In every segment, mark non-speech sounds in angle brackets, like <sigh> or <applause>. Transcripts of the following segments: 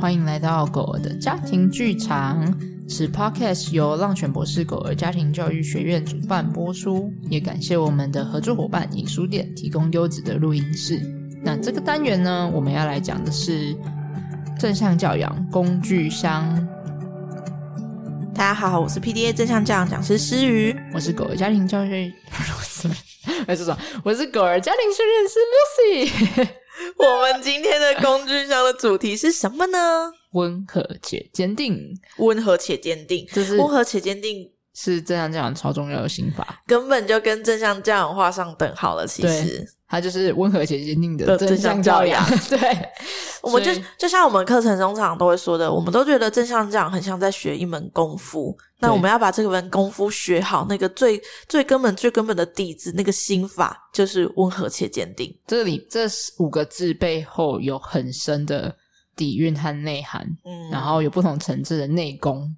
欢迎来到狗儿的家庭剧场。此 podcast 由浪犬博士狗儿家庭教育学院主办播出，也感谢我们的合作伙伴影书店提供优质的录音室。那这个单元呢，我们要来讲的是正向教养工具箱。大家好，我是 PDA 正向教养讲师诗瑜，我是狗儿家庭教育，<laughs> 我是什么？我是狗儿家庭训练师 Lucy。<laughs> 我们今天的工具箱的主题是什么呢？温和且坚定，温和且坚定，就是温和且坚定是正向教养超重要的心法，根本就跟正向教养画上等号了。其实。它就是温和且坚定的正向教养。<laughs> 对，<laughs> 我们就就像我们课程中常常都会说的，我们都觉得正向教养很像在学一门功夫。那我们要把这个门功夫学好，那个最最根本、最根本的底子，那个心法就是温和且坚定。这里这五个字背后有很深的底蕴和内涵，嗯，然后有不同层次的内功。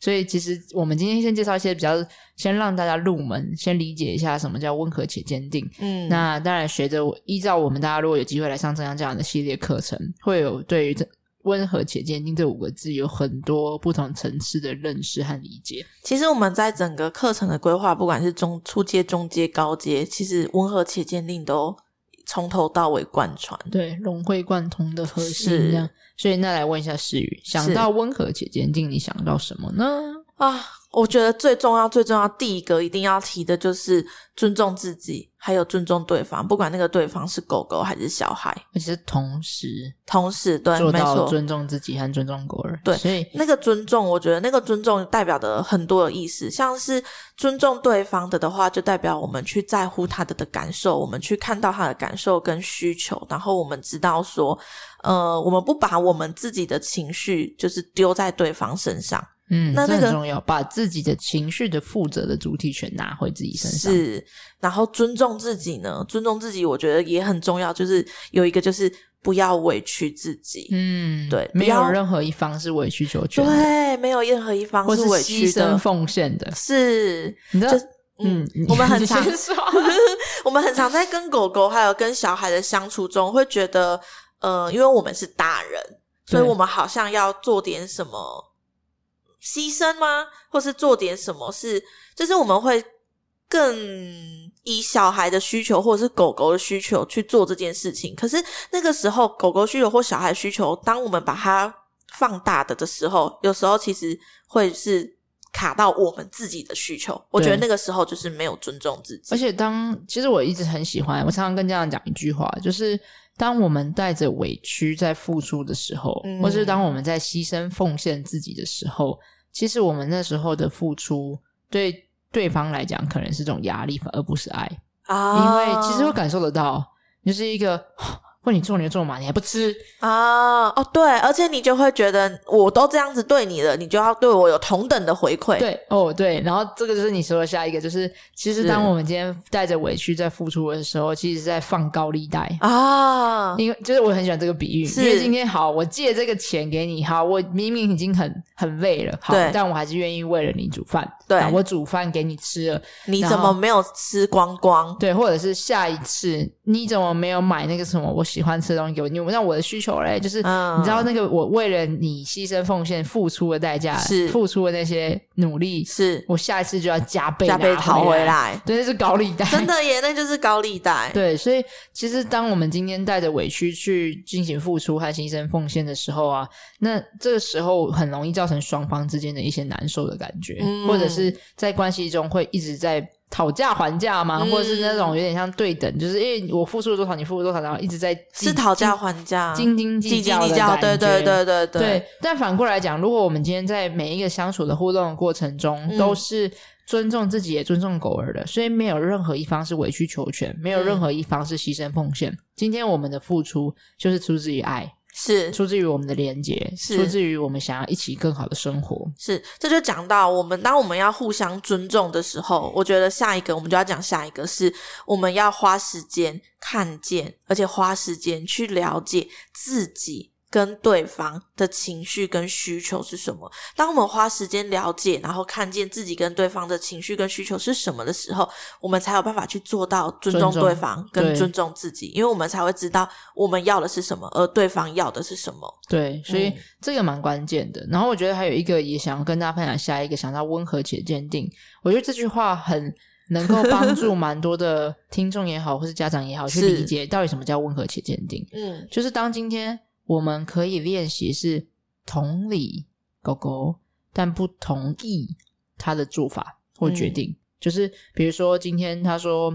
所以，其实我们今天先介绍一些比较，先让大家入门，先理解一下什么叫温和且坚定。嗯，那当然，学着依照我们大家如果有机会来上正向教养的系列课程，会有对于这温和且坚定这五个字有很多不同层次的认识和理解。其实我们在整个课程的规划，不管是中初阶、中阶、高阶，其实温和且坚定都从头到尾贯穿，对，融会贯通的核心这样。所以，那来问一下诗雨，想到温和且坚定，你想到什么呢？啊，我觉得最重要、最重要第一个一定要提的就是尊重自己，还有尊重对方，不管那个对方是狗狗还是小孩，而且是同时，同时对，做到尊重自己和尊重狗儿。对，所以那个尊重，我觉得那个尊重代表的很多的意思，像是尊重对方的的话，就代表我们去在乎他的的感受，我们去看到他的感受跟需求，然后我们知道说。呃，我们不把我们自己的情绪就是丢在对方身上，嗯，那这个很重要，把自己的情绪的负责的主体权拿回自己身上，是，然后尊重自己呢，尊重自己，我觉得也很重要，就是有一个就是不要委屈自己，嗯，对，没有任何一方是委曲求全，对，没有任何一方是委屈的，牺牲奉献的，是，你知道，嗯，我们很常，<laughs> 我们很常在跟狗狗还有跟小孩的相处中会觉得。呃，因为我们是大人，所以我们好像要做点什么牺牲吗？或是做点什么事，就是我们会更以小孩的需求或者是狗狗的需求去做这件事情。可是那个时候，狗狗需求或小孩需求，当我们把它放大的的时候，有时候其实会是卡到我们自己的需求。我觉得那个时候就是没有尊重自己。而且当其实我一直很喜欢，我常常跟家长讲一句话，就是。当我们带着委屈在付出的时候，嗯、或是当我们在牺牲奉献自己的时候，其实我们那时候的付出对对方来讲可能是种压力，而不是爱啊。因为其实会感受得到，就是一个。问你做你就做嘛，你还不吃啊？哦，对，而且你就会觉得我都这样子对你了，你就要对我有同等的回馈。对，哦，对，然后这个就是你说的下一个，就是其实当我们今天带着委屈在付出的时候，其实是在放高利贷啊。因为就是我很喜欢这个比喻，因为今天好，我借这个钱给你，好，我明明已经很很累了，好，但我还是愿意为了你煮饭。对，我煮饭给你吃了，你怎么没有吃光光？对，或者是下一次你怎么没有买那个什么我喜欢吃的东西给我？你让我的需求嘞，就是、嗯、你知道那个我为了你牺牲奉献付出的代价，是付出的那些努力，是我下一次就要加倍加倍讨回来。对，那是高利贷，真的耶，那就是高利贷。对，所以其实当我们今天带着委屈去进行付出和牺牲奉献的时候啊，那这个时候很容易造成双方之间的一些难受的感觉，嗯、或者。是在关系中会一直在讨价还价吗？嗯、或者是那种有点像对等，就是因为我付出了多少，你付出多少，然后一直在是讨价还价、斤斤计较的感觉。对对对对对。对，但反过来讲，如果我们今天在每一个相处的互动的过程中，嗯、都是尊重自己也尊重狗儿的，所以没有任何一方是委曲求全，没有任何一方是牺牲奉献。嗯、今天我们的付出就是出自于爱。是出自于我们的连接，是出自于我们想要一起更好的生活。是，这就讲到我们，当我们要互相尊重的时候，我觉得下一个我们就要讲下一个，是我们要花时间看见，而且花时间去了解自己跟对方的情绪跟需求是什么。当我们花时间了解，然后看见自己跟对方的情绪跟需求是什么的时候，我们才有办法去做到尊重对方跟尊重自己，因为我们才会知道我们要的是什么，而对方要的是什么。对，所以这个蛮关键的。嗯、然后我觉得还有一个也想要跟大家分享，下一个想到温和且坚定。我觉得这句话很 <laughs> 能够帮助蛮多的听众也好，或是家长也好，去理解到底什么叫温和且坚定。嗯，就是当今天。我们可以练习是同理狗狗，但不同意他的做法或决定。嗯、就是比如说，今天他说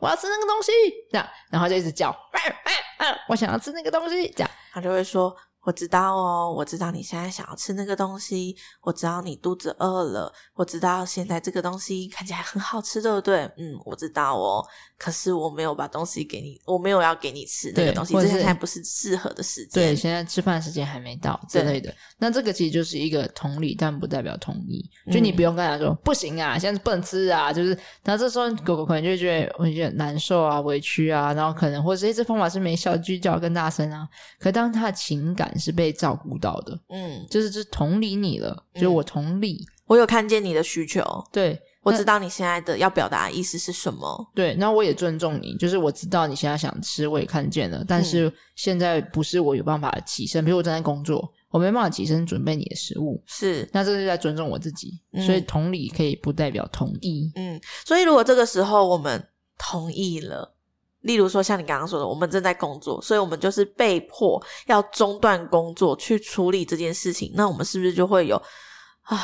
我要吃那个东西，这样，然后就一直叫，啊啊、我想要吃那个东西，这样，他就会说。我知道哦，我知道你现在想要吃那个东西，我知道你肚子饿了，我知道现在这个东西看起来很好吃，对不对？嗯，我知道哦，可是我没有把东西给你，我没有要给你吃那个东西，这现在不是适合的时间。对，现在吃饭时间还没到之类的。那这个其实就是一个同理，但不代表同意。就你不用跟他说、嗯、不行啊，现在不能吃啊，就是，那这时候狗狗可能就觉得会觉得难受啊、委屈啊，然后可能或者诶这方法是没效，继续叫更大声啊。可当他的情感是被照顾到的，嗯，就是就是同理你了，就是我同理，嗯，我有看见你的需求，对，我知道你现在的要表达的意思是什么，对，那我也尊重你，就是我知道你现在想吃，我也看见了，但是现在不是我有办法起身，比如我正在工作，我没办法起身准备你的食物，是，那这是在尊重我自己，嗯，所以同理可以不代表同意，嗯，所以如果这个时候我们同意了。例如说，像你刚刚说的，我们正在工作，所以我们就是被迫要中断工作去处理这件事情。那我们是不是就会有啊？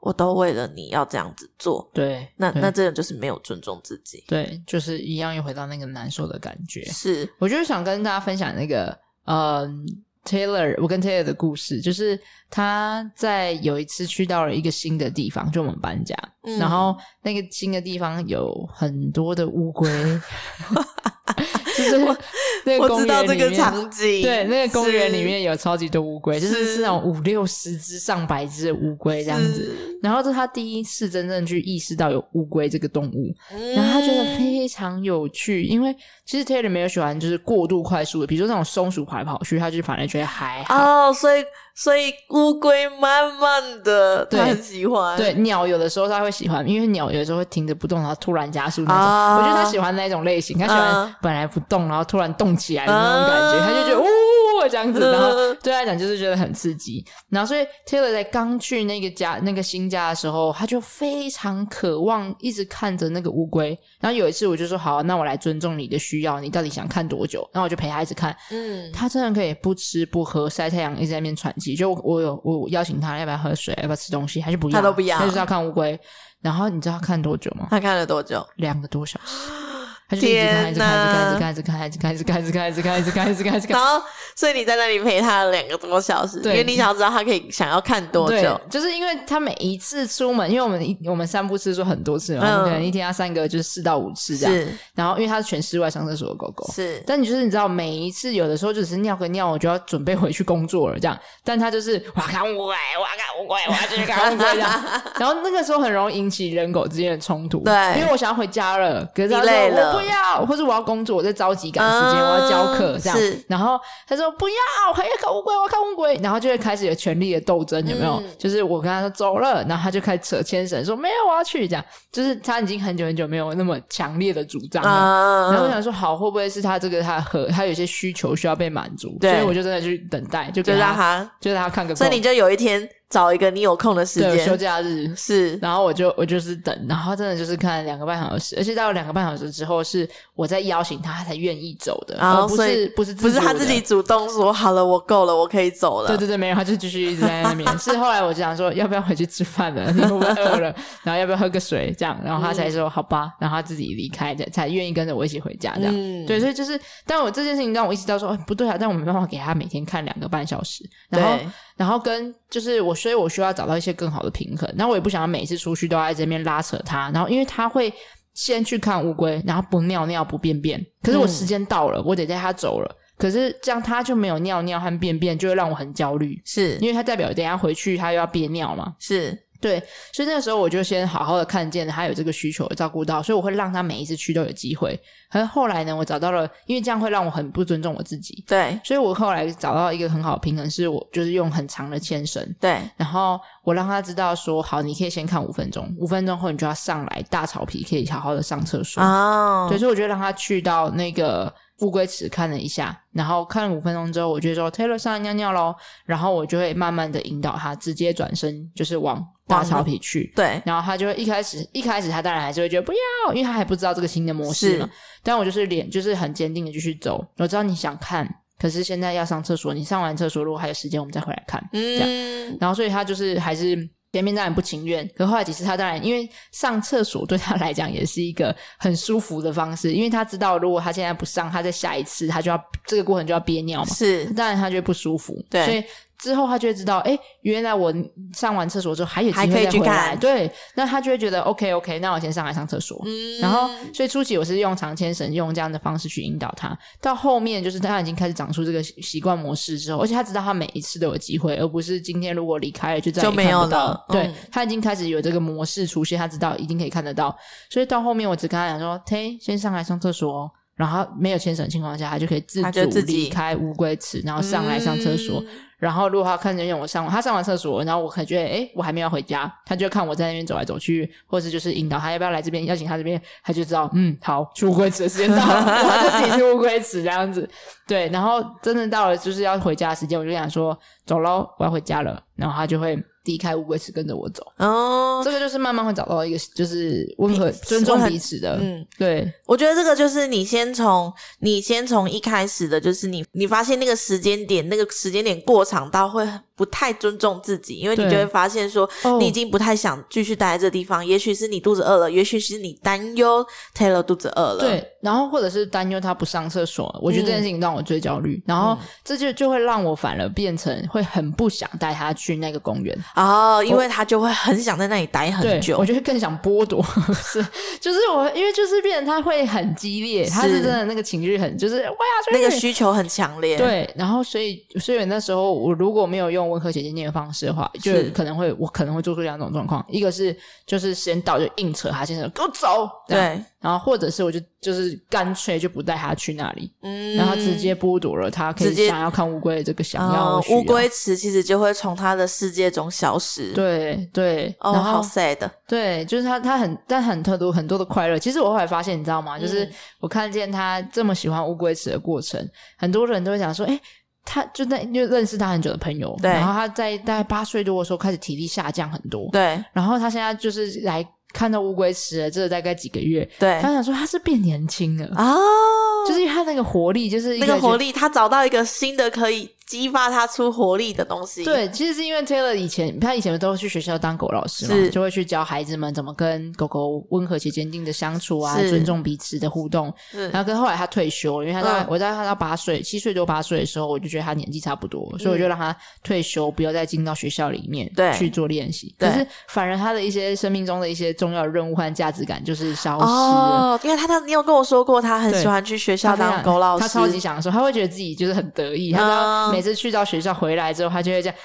我都为了你要这样子做，对，那那这个就是没有尊重自己，对，就是一样又回到那个难受的感觉。是，我就是想跟大家分享那个，嗯。Taylor，我跟 Taylor 的故事就是他在有一次去到了一个新的地方，就我们搬家，嗯、然后那个新的地方有很多的乌龟，<laughs> <laughs> 就是 <laughs> 那个公园里面，我知道这个场景，对，那个公园里面有超级多乌龟，就是是那种五六十只、上百只的乌龟这样子。然后这是他第一次真正去意识到有乌龟这个动物，嗯、然后他觉得非常有趣，因为其实 Taylor 没有喜欢就是过度快速的，比如说那种松鼠跑来跑去，他就反而觉得还好。哦，所以所以乌龟慢慢的，他很喜欢。对，对，鸟有的时候他会喜欢，因为鸟有的时候会停着不动，然后突然加速那种。哦、我觉得他喜欢那种类型，他喜欢本来不动，然后突然动起来的那种感觉，哦、他就觉得呜。这样子，然后对他来讲就是觉得很刺激，然后所以 Taylor 在刚去那个家、那个新家的时候，他就非常渴望一直看着那个乌龟。然后有一次我就说：“好，那我来尊重你的需要，你到底想看多久？”然后我就陪他一直看。嗯，他真的可以不吃不喝晒太阳，一直在那边喘气。就我，我有我邀请他要不要喝水，要不要吃东西，还是不要？他都不要，他就是要看乌龟。然后你知道他看多久吗？他看了多久？两个多小时。他就一直看，一直看，一直看，一直看，一直看，一直看，一直看，一直看，一直看，一直看。然后，所以你在那里陪他两个多小时，因为你想要知道他可以想要看多久。就是因为他每一次出门，因为我们一我们散步次数很多次嘛，可能一天要三个就是四到五次这样。然后，因为他是全室外上厕所的狗狗，是。但你就是你知道，每一次有的时候就只是尿个尿，我就要准备回去工作了这样。但他就是我要看乌龟，我要看乌龟，我要继续看乌龟这样。<laughs> 然后那个时候很容易引起人狗之间的冲突，对，因为我想要回家了，可是他说我不要，或者我要。工作，我在着急赶时间，我要教课，这样。是然后他说不要，我还要看乌龟，我要看乌龟。然后就会开始有权力的斗争，有没有？嗯、就是我跟他说走了，然后他就开始扯牵绳，说没有，我要去。这样，就是他已经很久很久没有那么强烈的主张了。嗯、然后我想说，好，会不会是他这个他和他有些需求需要被满足？所以我就真的去等待，就跟他，就让他，就让他看个。所以你就有一天。找一个你有空的时间，休假日是，然后我就我就是等，然后真的就是看两个半小时，而且到两个半小时之后，是我在邀请他，他才愿意走的，然后不是不是不是他自己主动说好了，我够了，我可以走了。对对对，没有，他就继续一直在那边。<laughs> 是后来我就想说，要不要回去吃饭了？你会不会饿了？<laughs> 然后要不要喝个水？这样，然后他才说好吧，然后他自己离开的，才愿意跟着我一起回家。这样，对，所以就是，但我这件事情让我意识到说，不对啊，但我没办法给他每天看两个半小时，然后。然后跟就是我，所以我需要找到一些更好的平衡。然后我也不想要每次出去都要在这边拉扯它。然后因为它会先去看乌龟，然后不尿尿不便便。可是我时间到了，嗯、我得带它走了。可是这样它就没有尿尿和便便，就会让我很焦虑。是因为它代表等一下回去它又要憋尿嘛？是。对，所以那个时候我就先好好的看见他有这个需求，照顾到，所以我会让他每一次去都有机会。可是后来呢，我找到了，因为这样会让我很不尊重我自己。对，所以我后来找到一个很好的平衡，是我就是用很长的牵绳。对，然后我让他知道说，好，你可以先看五分钟，五分钟后你就要上来大草皮，可以好好的上厕所。哦，对，所以我就让他去到那个。乌龟池看了一下，然后看了五分钟之后，我就说 Taylor 上来尿尿喽，然后我就会慢慢的引导他直接转身，就是往大草皮去。对，然后他就会一开始一开始他当然还是会觉得不要，因为他还不知道这个新的模式嘛。但我就是脸就是很坚定的继续走。我知道你想看，可是现在要上厕所，你上完厕所如果还有时间，我们再回来看。嗯，这样。然后所以他就是还是。前面当然不情愿，可后来几次他当然因为上厕所对他来讲也是一个很舒服的方式，因为他知道如果他现在不上，他在下一次他就要这个过程就要憋尿嘛，是，当然他就会不舒服，对，所以。之后他就会知道，哎，原来我上完厕所之后还有机会再回来。对，那他就会觉得 OK OK，那我先上来上厕所。嗯，然后所以初期我是用长牵绳，用这样的方式去引导他。到后面就是他已经开始长出这个习惯模式之后，而且他知道他每一次都有机会，而不是今天如果离开了就再也看不到。就没有了。对，嗯，他已经开始有这个模式出现，他知道一定可以看得到。所以到后面我只跟他讲说：“嘿，先上来上厕所。”然后没有牵绳的情况下，他就可以自主离开乌龟池，然后上来上厕所。嗯然后，如果他看见我上，他上完厕所，然后我感觉，哎，我还没有回家，他就看我在那边走来走去，或者就是引导他要不要来这边，邀请他这边，他就知道，嗯，好，去乌龟池的时间到了，自己去乌龟池这样子。对，然后真的到了就是要回家的时间，我就想说，走喽，我要回家了，然后他就会。离开乌龟池，跟着我走。哦，这个就是慢慢会找到一个，就是温和、尊重彼此的。嗯，对，我觉得这个就是你先从你先从一开始的，就是你你发现那个时间点，那个时间点过长到会不太尊重自己，因为你就会发现说，你已经不太想继续待在这地方。也许是你肚子饿了，也许是你担忧 Taylor 肚子饿了。对，然后或者是担忧他不上厕所。我觉得这件事情让我最焦虑，然后这就就会让我反而变成会很不想带他去那个公园。哦，因为他就会很想在那里待很久。我觉得更想剥夺，<laughs> 是就是我，因为就是变成他会很激烈，他是真的那个情绪很就是那个需求很强烈。对，然后所以所以那时候我如果没有用。温和且坚定的方式的话，就可能会我可能会做出两种状况，一个是就是时间到就硬扯他先生给我走，对，然后或者是我就就是干脆就不带他去那里，嗯，然后直接剥夺了他可以想要看乌龟的这个想要乌龟池，其实就会从他的世界中消失，对对，哦，好 sad，对，就是他他很但很特多很多的快乐，其实我后来发现你知道吗？就是我看见他这么喜欢乌龟池的过程，很多人都会想说，哎。他就那就认识他很久的朋友，对，然后他在大概八岁多的时候开始体力下降很多，对，然后他现在就是来看到乌龟吃了，这大概几个月，对，他想说他是变年轻了。啊，哦，就是因为他那个活力，就是一那个活力，他找到一个新的可以。激发他出活力的东西。对，其实是因为 Taylor 以前，他以前都去学校当狗老师嘛，就会去教孩子们怎么跟狗狗温和且坚定的相处啊，尊重彼此的互动。然后跟后来他退休，因为他在、嗯、我在他到八岁、七岁多八岁的时候，我就觉得他年纪差不多，嗯、所以我就让他退休，不要再进到学校里面去做练习。对可是反而他的一些生命中的一些重要的任务和价值感就是消失了。哦，因为他他你有跟我说过，他很喜欢去学校当狗老师，他，他超级享受，他会觉得自己就是很得意，他知道每。每次去到学校回来之后，他就会这样。<laughs>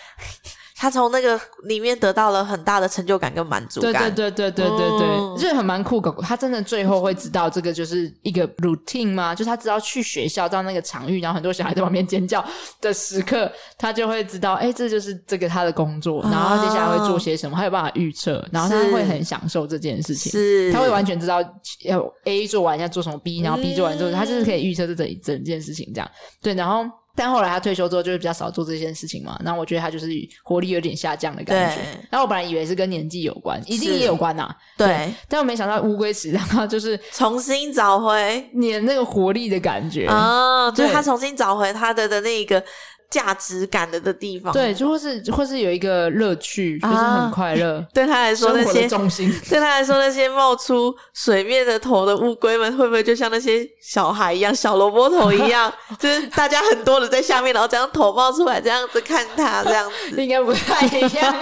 他从那个里面得到了很大的成就感跟满足感。对对对对对对对，嗯、就是很蛮酷狗狗。他真的最后会知道这个就是一个 routine 吗？就是他知道去学校到那个场域，然后很多小孩在旁边尖叫的时刻，他就会知道，哎，这就是这个他的工作。然后他接下来会做些什么，他有办法预测。然后他会很享受这件事情，是他会完全知道要 A 做完要做什么 B，然后 B 做完之后，嗯、他就是可以预测这整整件事情这样。对，然后。但后来他退休之后，就是比较少做这件事情嘛。然后我觉得他就是活力有点下降的感觉。然后我本来以为是跟年纪有关，一定也有关呐。对，但我没想到乌龟池让他就是重新找回你那个活力的感觉哦，就是他重新找回他的的那个。价值感的的地方，对，就或是或是有一个乐趣，就是很快乐。啊、<laughs> 对他来说，那些重心，<laughs> 对他来说，那些冒出水面的头的乌龟们，会不会就像那些小孩一样，小萝卜头一样，<laughs> 就是大家很多的在下面，然后这样头冒出来，这样子看他，这样子。应该不太一样。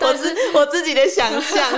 我是我自己的想象，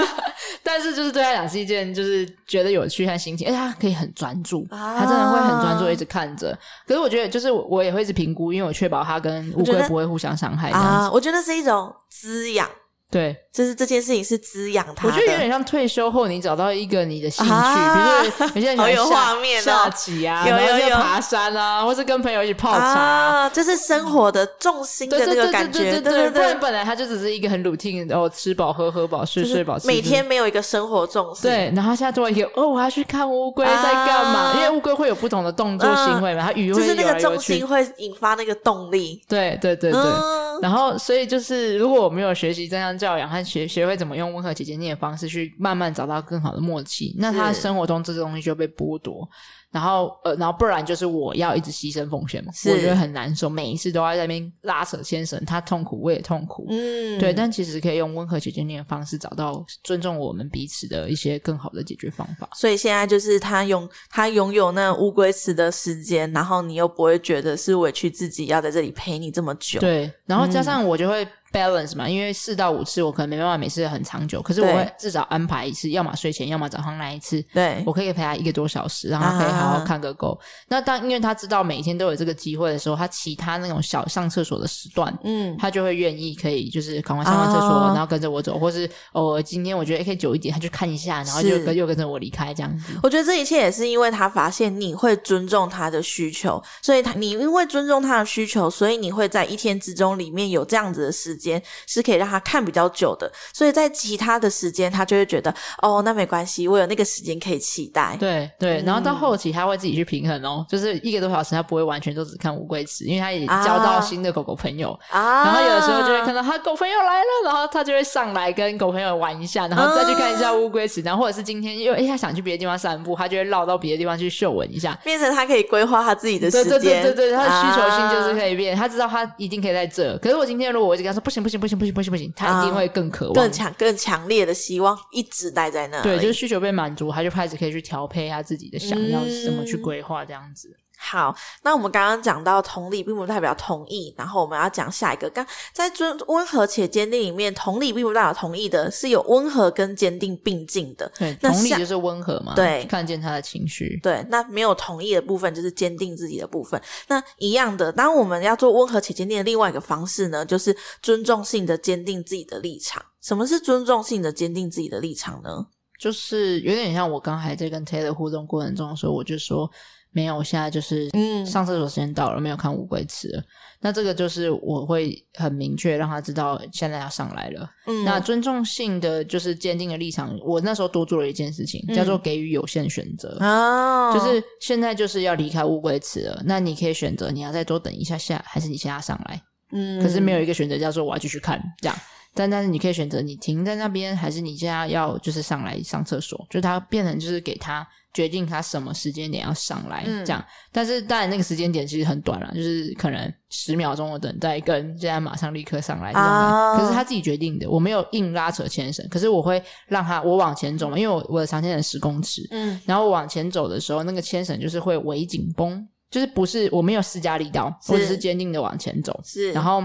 但是就是对他讲是一件，就是觉得有趣和心情，而且他可以很专注，啊、他真的会很专注，一直看着。可是我觉得，就是我也会一直评估，因为我确保。它跟乌龟不会互相伤害啊！我觉得是一种滋养，对，就是这件事情是滋养他。我觉得有点像退休后你找到一个你的兴趣，啊、比如说有些人有画面、哦、下棋啊，有有有爬山啊，或是跟朋友一起泡茶，啊，就是生活的重心的那个感觉。对对对，对，对，不然本来他就只是一个很 routine，然后吃饱喝喝饱睡睡饱，每天没有一个生活重心。对，然后现在做一个哦，我要去看乌龟在干嘛？啊、因为乌龟会有不同的动作行为嘛，它鱼会就是那个重心会引发那个动力。对对对对。嗯然后，所以就是，如果我没有学习正向教养和学学会怎么用温和姐姐念的方式去慢慢找到更好的默契，那他生活中这些东西就被剥夺。然后，呃，然后不然就是我要一直牺牲奉献嘛，我觉得很难受，每一次都要在那边拉扯牵绳，他痛苦我也痛苦，嗯，对。但其实可以用温和且坚定的方式，找到尊重我们彼此的一些更好的解决方法。所以现在就是他拥他拥有那乌龟池的时间，然后你又不会觉得是委屈自己要在这里陪你这么久，对。然后加上我就会。Balance 嘛，因为四到五次我可能没办法每次很长久，可是我会至少安排一次，要么睡前，要么早上来一次。对，我可以陪他一个多小时，然后可以好好看个够。啊、那当因为他知道每天都有这个机会的时候，他其他那种小上厕所的时段，嗯，他就会愿意可以就是赶快上完厕所，啊、然后跟着我走，或是哦今天我觉得可以久一点，他去看一下，然后就跟又跟着我离开这样子。我觉得这一切也是因为他发现你会尊重他的需求，所以他你因为尊重他的需求，所以你会在一天之中里面有这样子的时间是可以。让他看比较久的，所以在其他的时间，他就会觉得哦，那没关系，我有那个时间可以期待。对对，然后到后期他会自己去平衡哦，就是一个多小时，他不会完全都只看乌龟池，因为他也交到新的狗狗朋友啊。然后有的时候就会看到他狗朋友来了，然后他就会上来跟狗朋友玩一下，然后再去看一下乌龟池，然后或者是今天又哎他想去别的地方散步，他就会绕到别的地方去嗅闻一下，变成他可以规划他自己的时间。对对对对对，他的需求性就是可以变，他知道他一定可以在这。可是我今天如果我一直跟他说不行不行不行不行不行不行，他一定会。更渴望、更强、更强烈的希望一直待在那。对，就是需求被满足，他就开始可以去调配他自己的想要怎么去规划这样子。嗯、好，那我们刚刚讲到同理，并不代表同意。然后我们要讲下一个，刚在尊温和且坚定里面，同理并不代表同意的，是有温和跟坚定并进的。对，同理就是温和嘛，对，看见他的情绪。对，那没有同意的部分，就是坚定自己的部分。那一样的，当我们要做温和且坚定的另外一个方式呢，就是尊重性的坚定自己的立场。什么是尊重性的坚定自己的立场呢？就是有点像我刚才在跟 Taylor 互动过程中的时候，我就说没有，我现在就是嗯，上厕所时间到了，没有看乌龟吃了。那这个就是我会很明确让他知道现在要上来了。嗯，那尊重性的就是坚定的立场，我那时候多做了一件事情，嗯、叫做给予有限选择。哦，就是现在就是要离开乌龟池了，那你可以选择你要再多等一下下，还是你现在上来？嗯，可是没有一个选择叫做我要继续看这样。但但是你可以选择你停在那边，还是你现在要就是上来上厕所，就他变成就是给他决定他什么时间点要上来这样。嗯、但是当然那个时间点其实很短了，就是可能十秒钟的等待跟现在马上立刻上来这种。啊、可是他自己决定的，我没有硬拉扯牵绳，可是我会让他我往前走嘛，因为我我的长牵绳十公尺，嗯，然后往前走的时候，那个牵绳就是会微紧绷，就是不是我没有施加力道，我只是坚定的往前走，是，然后。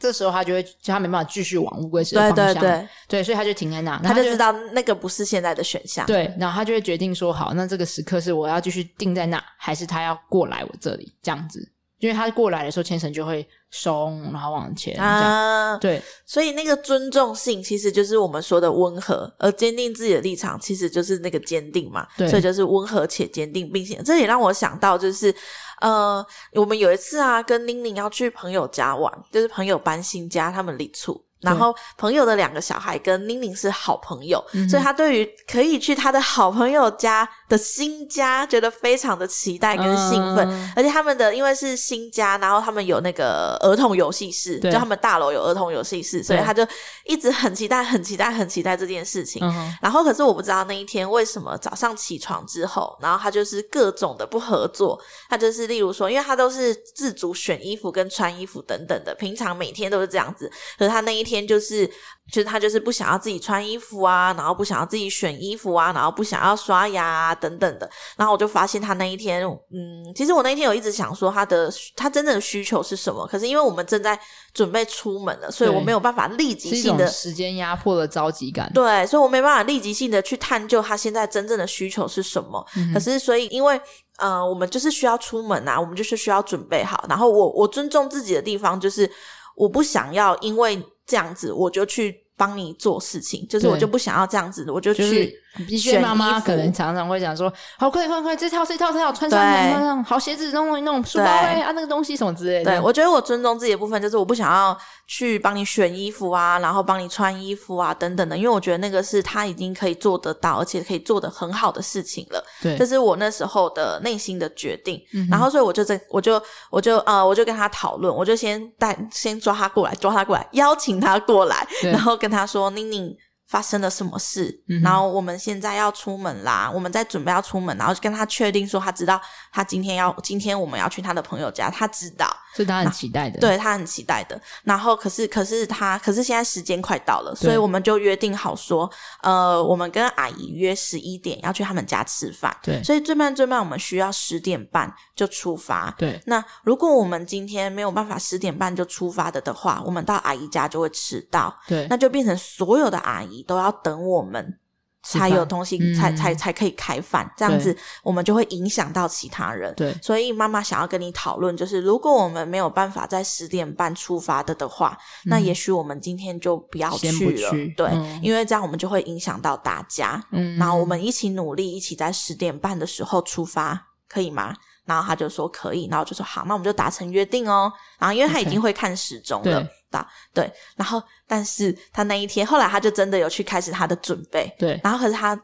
这时候他就会，他没办法继续往乌龟池的方向，对对。对，对，所以他就停在那，他就知道那个不是现在的选项，对，然后他就会决定说，好，那这个时刻是我要继续定在那，还是他要过来我这里这样子？因为他过来的时候，牵绳就会松，然后往前啊，对，所以那个尊重性其实就是我们说的温和，而坚定自己的立场其实就是那个坚定嘛，对，所以就是温和且坚定并且。这也让我想到就是。呃，我们有一次啊，跟玲玲要去朋友家玩，就是朋友搬新家，他们离厝。然后朋友的两个小孩跟宁宁是好朋友，嗯、所以他对于可以去他的好朋友家的新家，觉得非常的期待跟兴奋。嗯、而且他们的因为是新家，然后他们有那个儿童游戏室，对就他们大楼有儿童游戏室，所以他就一直很期待、很期待、很期待这件事情。嗯、然后可是我不知道那一天为什么早上起床之后，然后他就是各种的不合作。他就是例如说，因为他都是自主选衣服跟穿衣服等等的，平常每天都是这样子，可是他那一天。就是，就是他就是不想要自己穿衣服啊，然后不想要自己选衣服啊，然后不想要刷牙啊等等的。然后我就发现他那一天，嗯，其实我那一天有一直想说他的他真正的需求是什么，可是因为我们正在准备出门了，所以我没有办法立即性的时间压迫的着急感。对，所以我没办法立即性的去探究他现在真正的需求是什么。嗯、可是所以因为呃，我们就是需要出门啊，我们就是需要准备好。然后我我尊重自己的地方就是我不想要因为。这样子，我就去帮你做事情，就是我就不想要这样子，我就去选妈妈可能常常会讲说，好快快快，这套这套这套穿上穿上，好鞋子弄弄弄，书包哎啊那个东西什么之类的。对，我觉得我尊重自己的部分就是我不想要去帮你选衣服啊，然后帮你穿衣服啊等等的，因为我觉得那个是他已经可以做得到，而且可以做得很好的事情了。对，这是我那时候的内心的决定。嗯、然后所以我就在我就我就呃我就跟他讨论，我就先带先抓他过来，抓他过来，邀请他过来，然后跟他说：“宁宁。”发生了什么事？嗯、然后我们现在要出门啦，我们在准备要出门，然后就跟他确定说，他知道他今天要今天我们要去他的朋友家，他知道，是他很期待的，对他很期待的。然后可是可是他可是现在时间快到了，所以我们就约定好说，呃，我们跟阿姨约十一点要去他们家吃饭，对，所以最慢最慢我们需要十点半就出发，对。那如果我们今天没有办法十点半就出发的的话，我们到阿姨家就会迟到，对，那就变成所有的阿姨。都要等我们才有东西，才才才可以开饭，这样子我们就会影响到其他人。对，所以妈妈想要跟你讨论，就是如果我们没有办法在十点半出发的的话，那也许我们今天就不要去了。对，因为这样我们就会影响到大家。嗯，然后我们一起努力，一起在十点半的时候出发，可以吗？然后他就说可以，然后就说好，那我们就达成约定哦。然后因为他已经会看时钟了，对，对。然后但是他那一天后来他就真的有去开始他的准备，对。然后可是他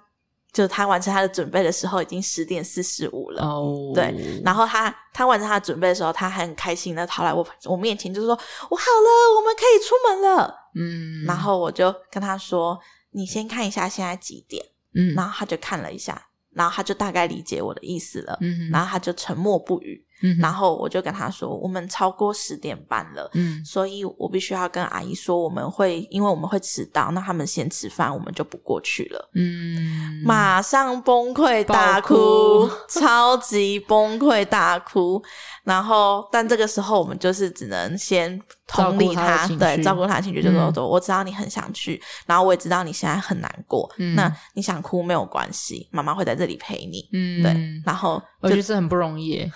就他完成他的准备的时候已经十点四十五了，哦，对。然后他他完成他的准备的时候，他还很开心的跑来我我面前，就是说我好了，我们可以出门了。嗯。然后我就跟他说，你先看一下现在几点，嗯。然后他就看了一下。然后他就大概理解我的意思了，嗯，然后他就沉默不语。嗯，然后我就跟他说，我们超过十点半了，嗯，所以我必须要跟阿姨说，我们会因为我们会迟到，那他们先吃饭，我们就不过去了，嗯，马上崩溃大哭，哭超级崩溃大哭，然后但这个时候我们就是只能先同理他，他对，照顾他的情绪，就说说，我知道你很想去，然后我也知道你现在很难过，嗯，那你想哭没有关系，妈妈会在这里陪你，嗯，对，然后 <laughs> 我觉得这很不容易。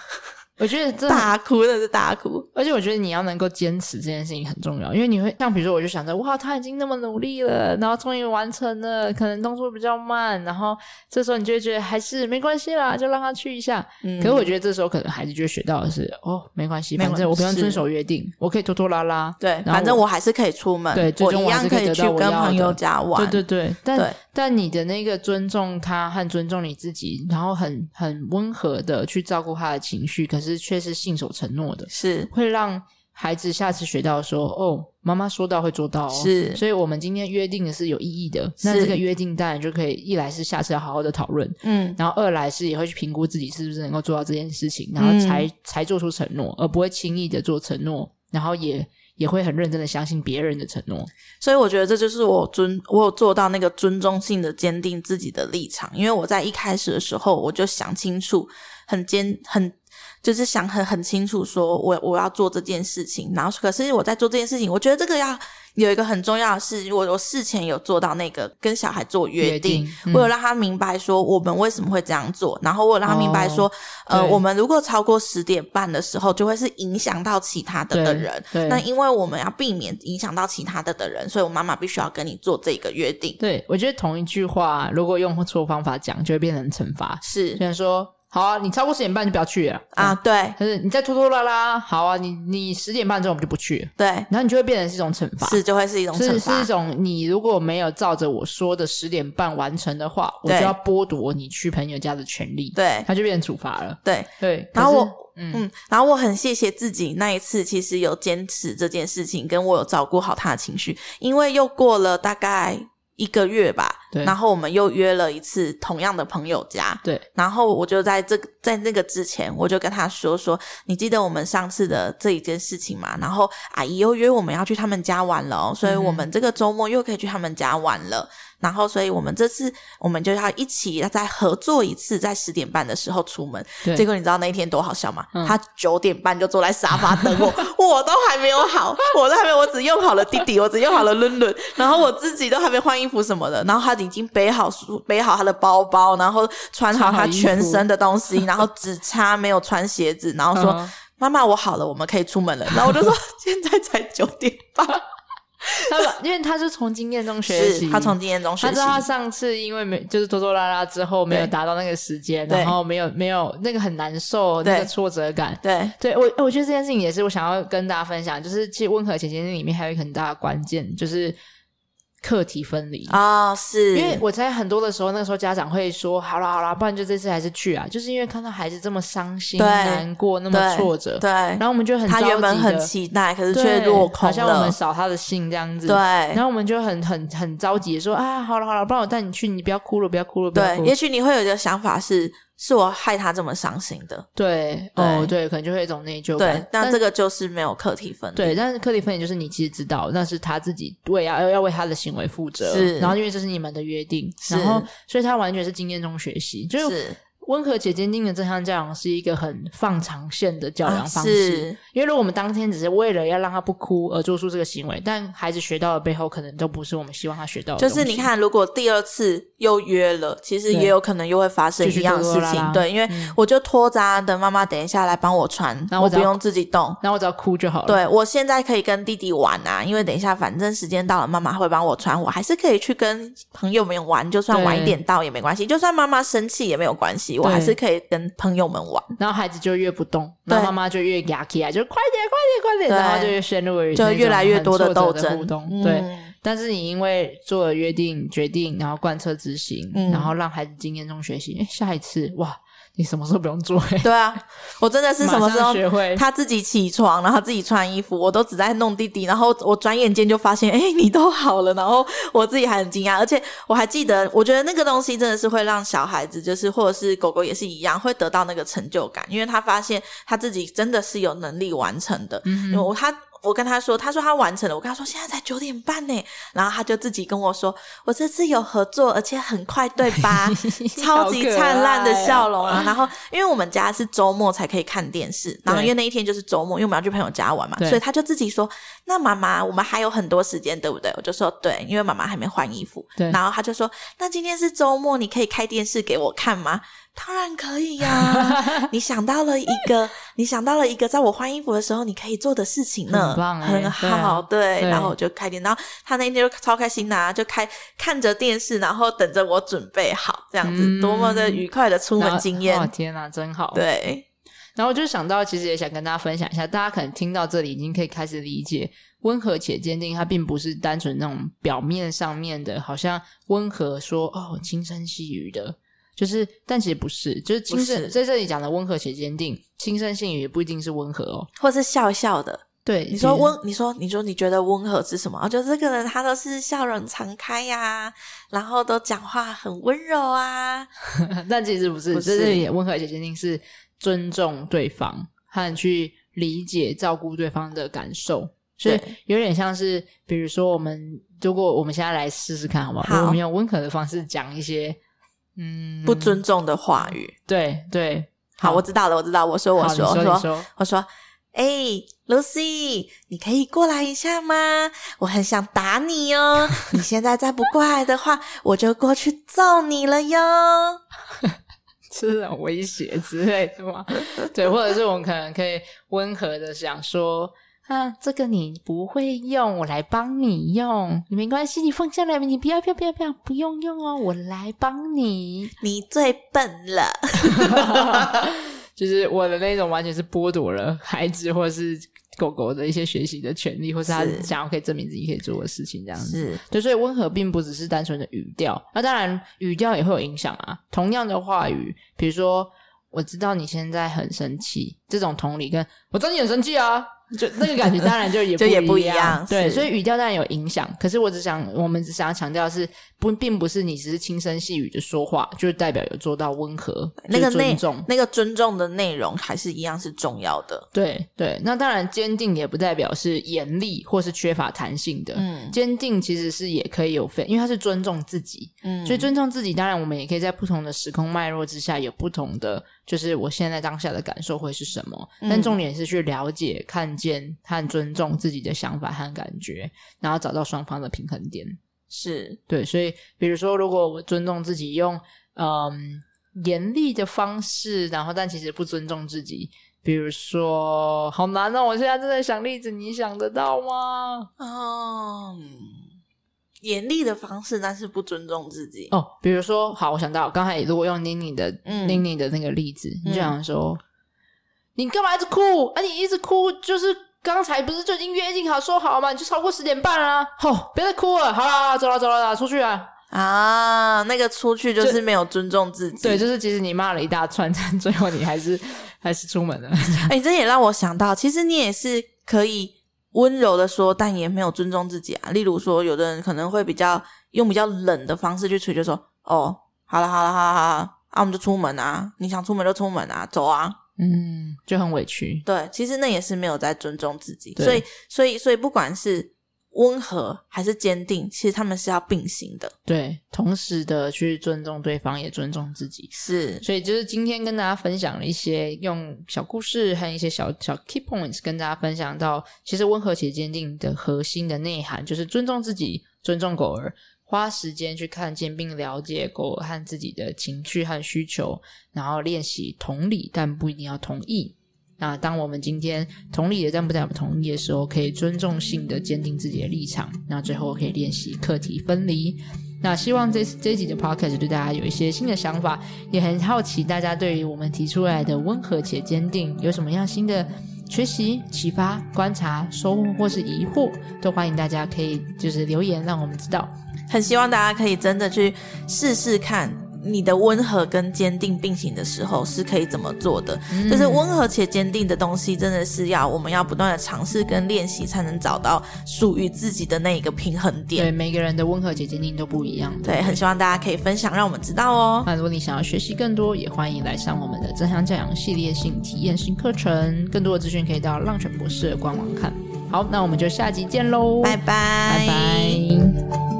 我觉得这大哭的是大哭，而且我觉得你要能够坚持这件事情很重要，因为你会像比如说，我就想着哇，他已经那么努力了，然后终于完成了，可能动作比较慢，然后这时候你就会觉得还是没关系啦，就让他去一下。嗯，可是我觉得这时候可能孩子就会学到的是哦，没关系，反正我不用遵守约定，我可以拖拖拉拉，对，反正我还是可以出门，对，我一样可以去跟朋友家玩，对对对，但但你的那个尊重他和尊重你自己，然后很很温和的去照顾他的情绪，可是却是信守。承诺的是会让孩子下次学到说哦，妈妈说到会做到哦。是，所以我们今天约定的是有意义的。那这个约定当然就可以一来是下次要好好的讨论，嗯，然后二来是也会去评估自己是不是能够做到这件事情，然后才、嗯、才做出承诺，而不会轻易的做承诺，然后也也会很认真的相信别人的承诺。所以我觉得这就是我尊我有做到那个尊重性的坚定自己的立场，因为我在一开始的时候我就想清楚，很坚很。就是想很很清楚，说我我要做这件事情，然后可是我在做这件事情，我觉得这个要有一个很重要的事，我我事前有做到那个跟小孩做约定，约定嗯、我有让他明白说我们为什么会这样做，然后我有让他明白说，哦、呃，我们如果超过十点半的时候，就会是影响到其他的的人，那因为我们要避免影响到其他的的人，所以我妈妈必须要跟你做这个约定。对，我觉得同一句话，如果用错方法讲，就会变成惩罚。是，比如说。好啊，你超过十点半就不要去了啊！对，可是你再拖拖拉拉，好啊，你你十点半之后我们就不去了。对，然后你就会变成是一种惩罚，是就会是一种惩罚，是是一种你如果没有照着我说的十点半完成的话，我就要剥夺你去朋友家的权利。对，他就变成处罚了。对对，然后我嗯嗯，然后我很谢谢自己那一次，其实有坚持这件事情，跟我有照顾好他的情绪，因为又过了大概一个月吧。对然后我们又约了一次同样的朋友家，对。然后我就在这个在那个之前，我就跟他说说，你记得我们上次的这一件事情吗？然后阿姨又约我们要去他们家玩了哦，所以我们这个周末又可以去他们家玩了。嗯、然后，所以我们这次我们就要一起要再合作一次，在十点半的时候出门。对结果你知道那一天多好笑吗？嗯、他九点半就坐在沙发等我，我都还没有好，我都还没有，我只用好了弟弟，我只用好了伦伦，然后我自己都还没换衣服什么的，然后他已经背好书，背好他的包包，然后穿好他全身的东西，然后只差没有穿鞋子，<laughs> 然后说：“妈妈，我好了，我们可以出门了。”然后我就说：“现在才九点半。”他因为他是从经验中学习，他从经验中学习。他知道他上次因为没就是拖拖拉拉之后没有达到那个时间，然后没有没有那个很难受那个挫折感。对，对我我觉得这件事情也是我想要跟大家分享，就是其实温和且坚定里面还有一个很大的关键就是。课题分离啊、哦，是因为我在很多的时候，那个时候家长会说：“好了好了，不然就这次还是去啊。”就是因为看到孩子这么伤心、难过、那么挫折，对，然后我们就很着急他原本很期待，可是却落空了，好像我们扫他的兴这样子。对，然后我们就很很很着急说：“啊，好了好了，不然我带你去，你不要哭了，不要哭了。”对，也许你会有一个想法是。是我害他这么伤心的，对，对哦，对，可能就会有一种内疚感。对，但这个就是没有课题分离。对，但是课题分离就是你其实知道，那是他自己为要要要为他的行为负责，是。然后因为这是你们的约定，然后所以他完全是经验中学习，就是。温和且坚定的正向教养是一个很放长线的教养方式，啊，因为如果我们当天只是为了要让他不哭而做出这个行为，但孩子学到的背后可能都不是我们希望他学到的。就是你看，如果第二次又约了，其实也有可能又会发生一样的事情。对，因为我就拖着，等妈妈等一下来帮我穿，然后我不用自己动，然后我只要哭就好了。对，我现在可以跟弟弟玩啊，因为等一下反正时间到了，妈妈会帮我穿，我还是可以去跟朋友们玩，就算晚一点到也没关系，就算妈妈生气也没有关系，我还是可以跟。朋友们玩，然后孩子就越不动，然后妈妈就越压起来，就快点快点快点，然后就越陷入就越来越多的斗争。对，但是你因为做了约定决定，然后贯彻执行，嗯，然后让孩子经验中学习，诶，下一次哇。你什么时候不用做？对啊，我真的是什么时候学会他自己起床，然后自己穿衣服，我都只在弄弟弟，然后我转眼间就发现，哎，你都好了，然后我自己还很惊讶，而且我还记得，我觉得那个东西真的是会让小孩子，就是或者是狗狗也是一样，会得到那个成就感，因为他发现他自己真的是有能力完成的，嗯，我他。我跟他说，他说他完成了。我跟他说，现在才九点半呢，然后他就自己跟我说，我这次有合作，而且很快，对吧？<laughs> 超级灿烂的笑容啊！然后，因为我们家是周末才可以看电视，然后因为那一天就是周末，因为我们要去朋友家玩嘛，所以他就自己说：“那妈妈，我们还有很多时间，对不对？”我就说：“对，因为妈妈还没换衣服。”对，然后他就说：“那今天是周末，你可以开电视给我看吗？”当然可以呀、啊！<laughs> 你想到了一个，你想到了一个，在我换衣服的时候你可以做的事情呢，很棒、欸，很好，对，对。然后我就开电，然后他那天就超开心的、啊，就开看着电视，然后等着我准备好，这样子、嗯、多么的愉快的出门经验！天哪，真好！对。然后我就想到，其实也想跟大家分享一下，大家可能听到这里已经可以开始理解，温和且坚定，它并不是单纯那种表面上面的，好像温和说哦，轻声细语的。就是，但其实不是，就是轻声在这里讲的温和且坚定，轻声细语也不一定是温和哦，或是笑笑的。对，你说温，你说你说你觉得温和是什么？就这个人他都是笑容常开呀、啊，然后都讲话很温柔啊。<laughs> 但其实不是，不是，这里温和且坚定是尊重对方和去理解、照顾对方的感受，所以有点像是，比如说我们如果我们现在来试试看，好不好？好，我们用温和的方式讲一些。嗯，不尊重的话语，对对，好，我知道了，我知道，我说，我说，我说，我说，哎，Lucy，你可以过来一下吗？我很想打你哦，<laughs> 你现在再不过来的话，我就过去揍你了哟，<laughs> 这种威胁之类的吗？对，或者是我们可能可以温和的想说。啊，这个你不会用，我来帮你用。你没关系，你放下来，你不要，不要，不要，不要，不用用哦，我来帮你。你最笨了，<laughs> 就是我的那种，完全是剥夺了孩子或是狗狗的一些学习的权利，或是他想要可以证明自己可以做的事情，这样子。是，对，所以温和并不只是单纯的语调，那当然语调也会有影响啊。同样的话语，比如说，我知道你现在很生气，这种同理跟我真的很生气啊。<laughs> 就那个感觉当然就也 <laughs> 不一样，也不一样，对，所以语调当然有影响。可是我只想，我们只想要强调是，不，并不是你只是轻声细语的说话，就代表有做到温和。那个尊重，那个尊重的内容还是一样是重要的。对对，那当然坚定也不代表是严厉或是缺乏弹性的。嗯，坚定其实是也可以有分，因为它是尊重自己。嗯，所以尊重自己，当然我们也可以在不同的时空脉络之下有不同的，就是我现在当下的感受会是什么。嗯，但重点是去了解看。见和尊重自己的想法和感觉，然后找到双方的平衡点，是对。所以，比如说，如果我尊重自己，用嗯严厉的方式，然后但其实不尊重自己，比如说，好难哦！我现在正在想例子，你想得到吗？嗯，严厉的方式，但是不尊重自己哦。比如说，好，我想到刚才如果用妮妮的、嗯、妮妮的那个例子，你就想说，嗯、你干嘛一直哭？啊，你一直哭，就是刚才不是就已经约定好说好吗？你就超过十点半啊！吼、哦，别再哭了，好啦，走了走了，出去啊！啊，那个出去就是没有尊重自己。对，就是其实你骂了一大串，但最后你还是 <laughs> 还是出门了。<laughs> 哎、欸，这也让我想到，其实你也是可以温柔的说，但也没有尊重自己啊。例如说，有的人可能会比较用比较冷的方式去处理，就说：“哦，好了好了好了好了，啊，我们就出门啊，你想出门就出门啊，走啊。”嗯，就很委屈。对，其实那也是没有在尊重自己。所以，所以，所以，不管是。温和还是坚定，其实他们是要并行的。对，同时的去尊重对方，也尊重自己。是，所以就是今天跟大家分享了一些用小故事和一些小小 key points，跟大家分享到，其实温和且坚定的核心的内涵就是尊重自己，尊重狗儿，花时间去看见并了解狗和自己的情绪和需求，然后练习同理，但不一定要同意。那当我们今天同理的但不代表同意的时候，可以尊重性的坚定自己的立场。那最后可以练习课题分离。那希望这这一集的 podcast 对大家有一些新的想法，也很好奇大家对于我们提出来的温和且坚定有什么样新的学习、启发、观察、收获或是疑惑，都欢迎大家可以就是留言让我们知道。很希望大家可以真的去试试看。你的温和跟坚定并行的时候是可以怎么做的？嗯、就是温和且坚定的东西，真的是要我们要不断的尝试跟练习，才能找到属于自己的那一个平衡点。对，每个人的温和且坚定都不一样。对，很希望大家可以分享，让我们知道哦。那如果你想要学习更多，也欢迎来上我们的正向教养系列性体验性课程。更多的资讯可以到浪犬博士的官网看。好，那我们就下集见喽，拜拜，拜拜。